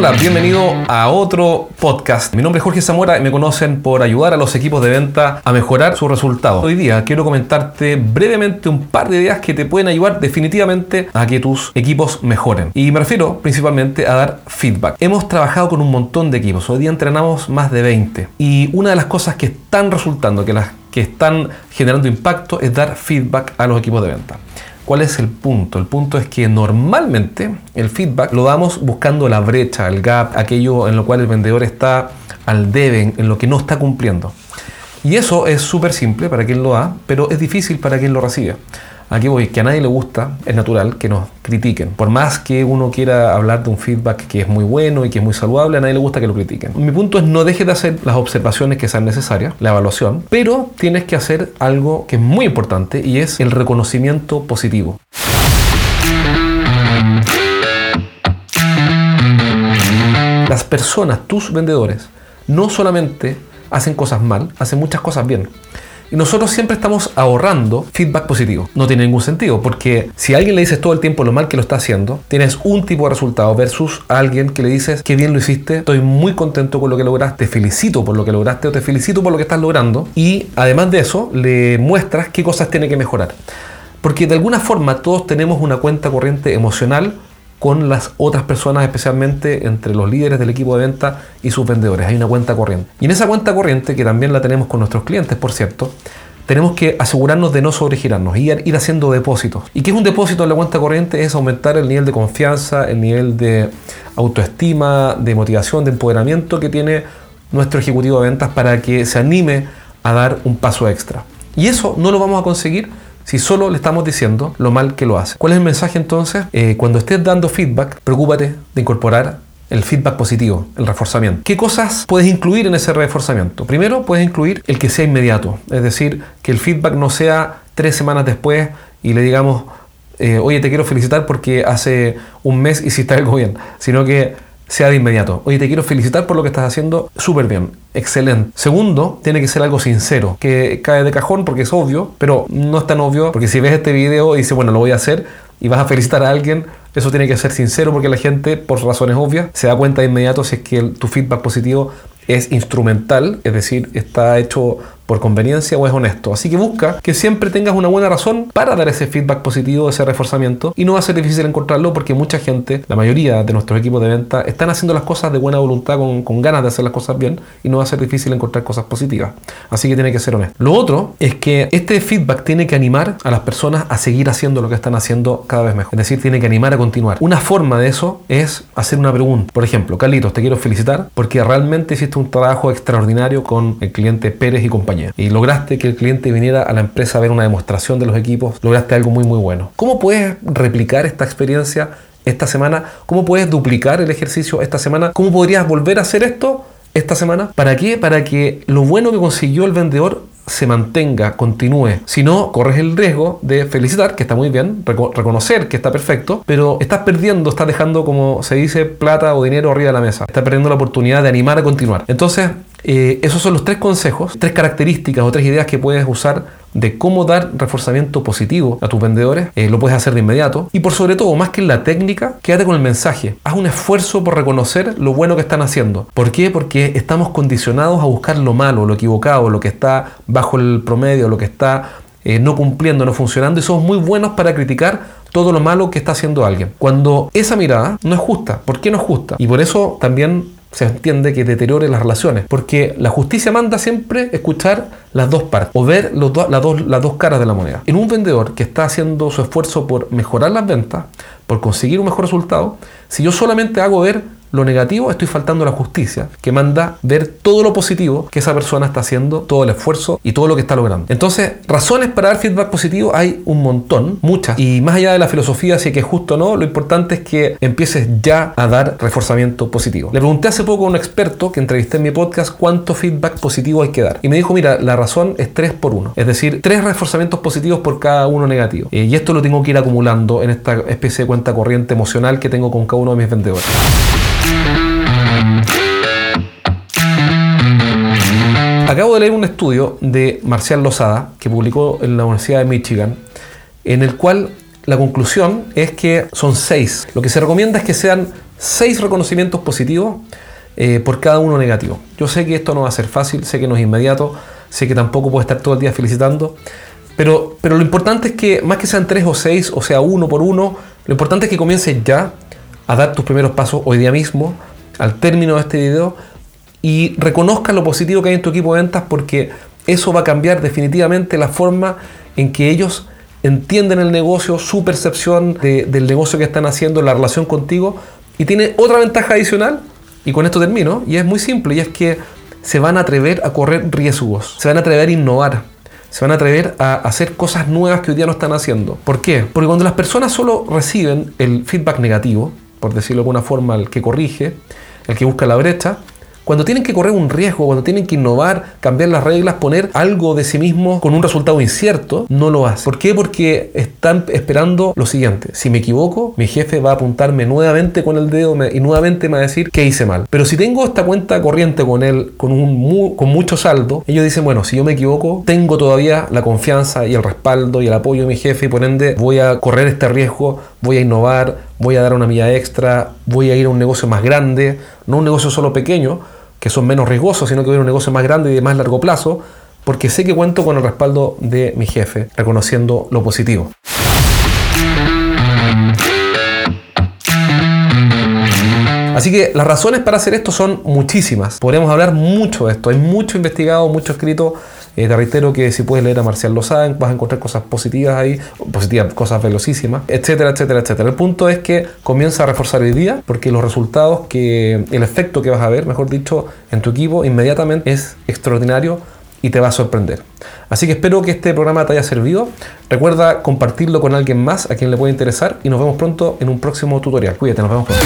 Hola, bienvenido a otro podcast. Mi nombre es Jorge Zamora y me conocen por ayudar a los equipos de venta a mejorar sus resultados. Hoy día quiero comentarte brevemente un par de ideas que te pueden ayudar definitivamente a que tus equipos mejoren. Y me refiero principalmente a dar feedback. Hemos trabajado con un montón de equipos. Hoy día entrenamos más de 20. Y una de las cosas que están resultando, que las que están generando impacto, es dar feedback a los equipos de venta. ¿Cuál es el punto? El punto es que normalmente el feedback lo damos buscando la brecha, el gap, aquello en lo cual el vendedor está al deben, en lo que no está cumpliendo. Y eso es súper simple para quien lo da, pero es difícil para quien lo recibe. Aquí voy, que a nadie le gusta, es natural que nos critiquen. Por más que uno quiera hablar de un feedback que es muy bueno y que es muy saludable, a nadie le gusta que lo critiquen. Mi punto es no dejes de hacer las observaciones que sean necesarias, la evaluación, pero tienes que hacer algo que es muy importante y es el reconocimiento positivo. Las personas, tus vendedores, no solamente hacen cosas mal, hacen muchas cosas bien. Y nosotros siempre estamos ahorrando feedback positivo. No tiene ningún sentido, porque si a alguien le dices todo el tiempo lo mal que lo está haciendo, tienes un tipo de resultado versus a alguien que le dices que bien lo hiciste, estoy muy contento con lo que lograste, te felicito por lo que lograste o te felicito por lo que estás logrando. Y además de eso, le muestras qué cosas tiene que mejorar. Porque de alguna forma todos tenemos una cuenta corriente emocional con las otras personas, especialmente entre los líderes del equipo de venta y sus vendedores. Hay una cuenta corriente. Y en esa cuenta corriente, que también la tenemos con nuestros clientes, por cierto, tenemos que asegurarnos de no sobregirarnos y ir, haciendo depósitos. ¿Y qué es un depósito en la cuenta corriente? Es aumentar el nivel de confianza, el nivel de autoestima, de motivación, de empoderamiento que tiene nuestro ejecutivo de ventas para que se anime a dar un paso extra. Y eso no lo vamos a conseguir si solo le estamos diciendo lo mal que lo hace. ¿Cuál es el mensaje entonces? Eh, cuando estés dando feedback, preocúpate de incorporar el feedback positivo, el reforzamiento. ¿Qué cosas puedes incluir en ese reforzamiento? Primero, puedes incluir el que sea inmediato, es decir, que el feedback no sea tres semanas después y le digamos, eh, oye, te quiero felicitar porque hace un mes hiciste algo bien, sino que sea de inmediato. Oye, te quiero felicitar por lo que estás haciendo súper bien, excelente. Segundo, tiene que ser algo sincero, que cae de cajón porque es obvio, pero no es tan obvio, porque si ves este video y dices, bueno, lo voy a hacer y vas a felicitar a alguien, eso tiene que ser sincero porque la gente, por razones obvias, se da cuenta de inmediato si es que tu feedback positivo es instrumental, es decir, está hecho por conveniencia o es honesto. Así que busca que siempre tengas una buena razón para dar ese feedback positivo, ese reforzamiento, y no va a ser difícil encontrarlo porque mucha gente, la mayoría de nuestros equipos de venta, están haciendo las cosas de buena voluntad, con, con ganas de hacer las cosas bien, y no va a ser difícil encontrar cosas positivas. Así que tiene que ser honesto. Lo otro es que este feedback tiene que animar a las personas a seguir haciendo lo que están haciendo cada vez mejor. Es decir, tiene que animar a continuar. Una forma de eso es hacer una pregunta. Por ejemplo, Carlitos, te quiero felicitar porque realmente hiciste un trabajo extraordinario con el cliente Pérez y compañía y lograste que el cliente viniera a la empresa a ver una demostración de los equipos, lograste algo muy muy bueno. ¿Cómo puedes replicar esta experiencia esta semana? ¿Cómo puedes duplicar el ejercicio esta semana? ¿Cómo podrías volver a hacer esto esta semana? ¿Para qué? Para que lo bueno que consiguió el vendedor se mantenga, continúe. Si no, corres el riesgo de felicitar, que está muy bien, reconocer que está perfecto, pero estás perdiendo, estás dejando, como se dice, plata o dinero arriba de la mesa. Estás perdiendo la oportunidad de animar a continuar. Entonces, eh, esos son los tres consejos, tres características o tres ideas que puedes usar de cómo dar reforzamiento positivo a tus vendedores. Eh, lo puedes hacer de inmediato. Y por sobre todo, más que en la técnica, quédate con el mensaje. Haz un esfuerzo por reconocer lo bueno que están haciendo. ¿Por qué? Porque estamos condicionados a buscar lo malo, lo equivocado, lo que está bajo el promedio, lo que está eh, no cumpliendo, no funcionando. Y somos muy buenos para criticar todo lo malo que está haciendo alguien. Cuando esa mirada no es justa. ¿Por qué no es justa? Y por eso también se entiende que deteriore las relaciones, porque la justicia manda siempre escuchar las dos partes o ver los las, dos, las dos caras de la moneda. En un vendedor que está haciendo su esfuerzo por mejorar las ventas, por conseguir un mejor resultado, si yo solamente hago ver lo negativo, estoy faltando a la justicia, que manda ver todo lo positivo que esa persona está haciendo, todo el esfuerzo y todo lo que está logrando. Entonces, razones para dar feedback positivo hay un montón, muchas. Y más allá de la filosofía, si es que es justo o no, lo importante es que empieces ya a dar reforzamiento positivo. Le pregunté hace poco a un experto que entrevisté en mi podcast cuánto feedback positivo hay que dar. Y me dijo, mira, la razón es 3 por 1. Es decir, 3 reforzamientos positivos por cada uno negativo. Eh, y esto lo tengo que ir acumulando en esta especie de cuenta corriente emocional que tengo con cada uno de mis vendedores. Acabo de leer un estudio de Marcial Lozada que publicó en la Universidad de Michigan, en el cual la conclusión es que son seis. Lo que se recomienda es que sean seis reconocimientos positivos eh, por cada uno negativo. Yo sé que esto no va a ser fácil, sé que no es inmediato, sé que tampoco puedo estar todo el día felicitando, pero, pero lo importante es que más que sean tres o seis, o sea uno por uno, lo importante es que comiences ya a dar tus primeros pasos hoy día mismo, al término de este video, y reconozcas lo positivo que hay en tu equipo de ventas porque eso va a cambiar definitivamente la forma en que ellos entienden el negocio, su percepción del negocio que están haciendo, la relación contigo. Y tiene otra ventaja adicional, y con esto termino, y es muy simple, y es que se van a atrever a correr riesgos, se van a atrever a innovar, se van a atrever a hacer cosas nuevas que hoy día no están haciendo. ¿Por qué? Porque cuando las personas solo reciben el feedback negativo, por decirlo de alguna forma, el que corrige, el que busca la brecha, cuando tienen que correr un riesgo, cuando tienen que innovar, cambiar las reglas, poner algo de sí mismo con un resultado incierto, no lo hacen. ¿Por qué? Porque están esperando lo siguiente. Si me equivoco, mi jefe va a apuntarme nuevamente con el dedo y nuevamente me va a decir que hice mal. Pero si tengo esta cuenta corriente con él, con, un con mucho saldo, ellos dicen, bueno, si yo me equivoco, tengo todavía la confianza y el respaldo y el apoyo de mi jefe y por ende voy a correr este riesgo, voy a innovar, voy a dar una milla extra, voy a ir a un negocio más grande, no un negocio solo pequeño, que son menos riesgosos, sino que voy a un negocio más grande y de más largo plazo, porque sé que cuento con el respaldo de mi jefe, reconociendo lo positivo. Así que las razones para hacer esto son muchísimas. Podríamos hablar mucho de esto. Hay mucho investigado, mucho escrito eh, te reitero que si puedes leer a Marcial Lozada, vas a encontrar cosas positivas ahí, positivas, cosas velocísimas, etcétera, etcétera, etcétera. El punto es que comienza a reforzar el día porque los resultados que, el efecto que vas a ver, mejor dicho, en tu equipo inmediatamente es extraordinario y te va a sorprender. Así que espero que este programa te haya servido. Recuerda compartirlo con alguien más a quien le pueda interesar y nos vemos pronto en un próximo tutorial. Cuídate, nos vemos pronto.